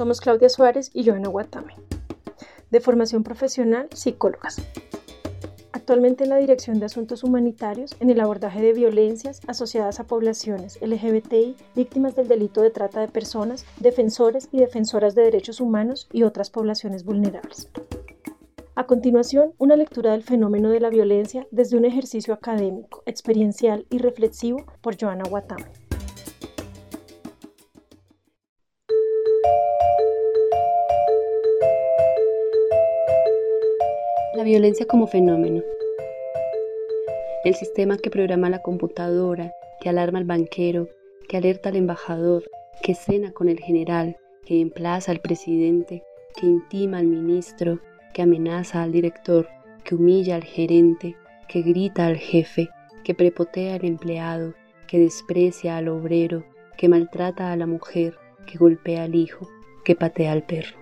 Somos Claudia Suárez y Joana Guatame. De formación profesional, psicólogas. Actualmente en la Dirección de Asuntos Humanitarios en el abordaje de violencias asociadas a poblaciones LGBTI, víctimas del delito de trata de personas, defensores y defensoras de derechos humanos y otras poblaciones vulnerables. A continuación, una lectura del fenómeno de la violencia desde un ejercicio académico, experiencial y reflexivo por Joana Guatame. La violencia como fenómeno. El sistema que programa la computadora, que alarma al banquero, que alerta al embajador, que cena con el general, que emplaza al presidente, que intima al ministro, que amenaza al director, que humilla al gerente, que grita al jefe, que prepotea al empleado, que desprecia al obrero, que maltrata a la mujer, que golpea al hijo, que patea al perro.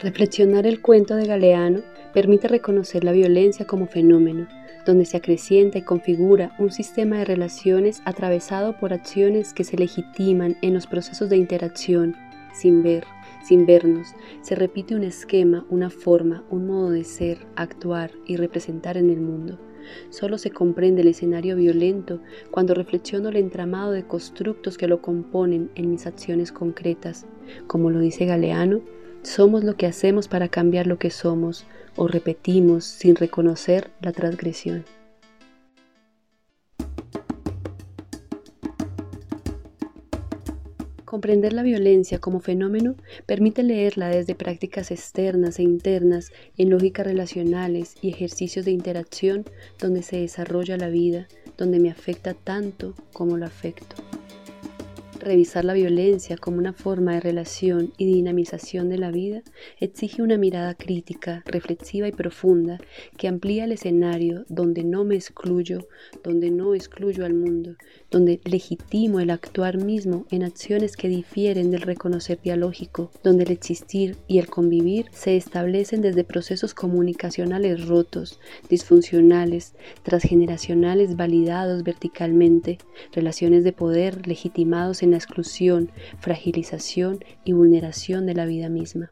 Reflexionar el cuento de Galeano permite reconocer la violencia como fenómeno, donde se acrecienta y configura un sistema de relaciones atravesado por acciones que se legitiman en los procesos de interacción, sin ver, sin vernos. Se repite un esquema, una forma, un modo de ser, actuar y representar en el mundo. Solo se comprende el escenario violento cuando reflexiono el entramado de constructos que lo componen en mis acciones concretas. Como lo dice Galeano, somos lo que hacemos para cambiar lo que somos o repetimos sin reconocer la transgresión. Comprender la violencia como fenómeno permite leerla desde prácticas externas e internas en lógicas relacionales y ejercicios de interacción donde se desarrolla la vida, donde me afecta tanto como lo afecto. Revisar la violencia como una forma de relación y dinamización de la vida exige una mirada crítica, reflexiva y profunda que amplía el escenario donde no me excluyo, donde no excluyo al mundo, donde legitimo el actuar mismo en acciones que difieren del reconocer dialógico, donde el existir y el convivir se establecen desde procesos comunicacionales rotos, disfuncionales, transgeneracionales validados verticalmente, relaciones de poder legitimados en exclusión, fragilización y vulneración de la vida misma.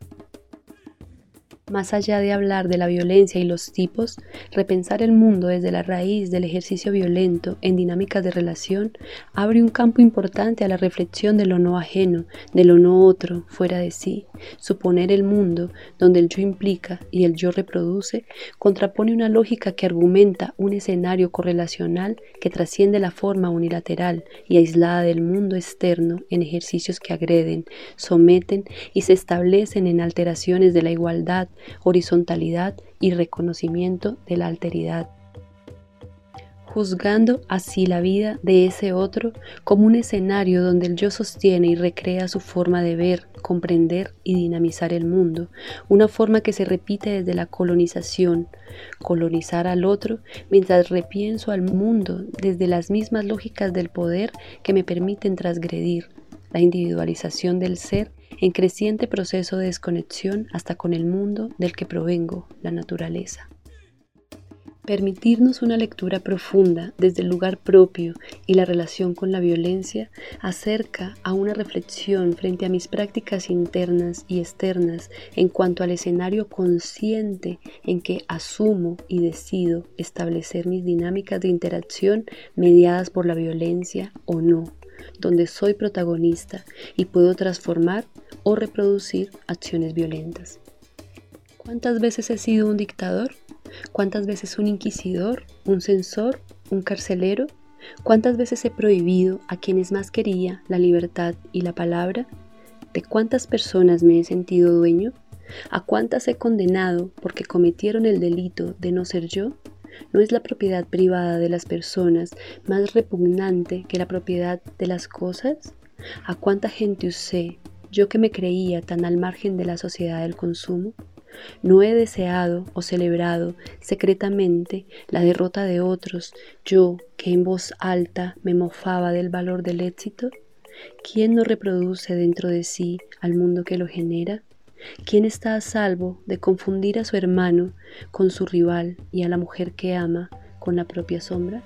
Más allá de hablar de la violencia y los tipos, repensar el mundo desde la raíz del ejercicio violento en dinámicas de relación abre un campo importante a la reflexión de lo no ajeno, de lo no otro, fuera de sí. Suponer el mundo, donde el yo implica y el yo reproduce, contrapone una lógica que argumenta un escenario correlacional que trasciende la forma unilateral y aislada del mundo externo en ejercicios que agreden, someten y se establecen en alteraciones de la igualdad, horizontalidad y reconocimiento de la alteridad juzgando así la vida de ese otro como un escenario donde el yo sostiene y recrea su forma de ver, comprender y dinamizar el mundo, una forma que se repite desde la colonización, colonizar al otro mientras repienso al mundo desde las mismas lógicas del poder que me permiten transgredir la individualización del ser en creciente proceso de desconexión hasta con el mundo del que provengo, la naturaleza. Permitirnos una lectura profunda desde el lugar propio y la relación con la violencia acerca a una reflexión frente a mis prácticas internas y externas en cuanto al escenario consciente en que asumo y decido establecer mis dinámicas de interacción mediadas por la violencia o no donde soy protagonista y puedo transformar o reproducir acciones violentas. ¿Cuántas veces he sido un dictador? ¿Cuántas veces un inquisidor, un censor, un carcelero? ¿Cuántas veces he prohibido a quienes más quería la libertad y la palabra? ¿De cuántas personas me he sentido dueño? ¿A cuántas he condenado porque cometieron el delito de no ser yo? ¿No es la propiedad privada de las personas más repugnante que la propiedad de las cosas? ¿A cuánta gente usé, yo que me creía tan al margen de la sociedad del consumo? No he deseado o celebrado secretamente la derrota de otros, yo que en voz alta me mofaba del valor del éxito. ¿Quién no reproduce dentro de sí al mundo que lo genera? ¿Quién está a salvo de confundir a su hermano con su rival y a la mujer que ama con la propia sombra?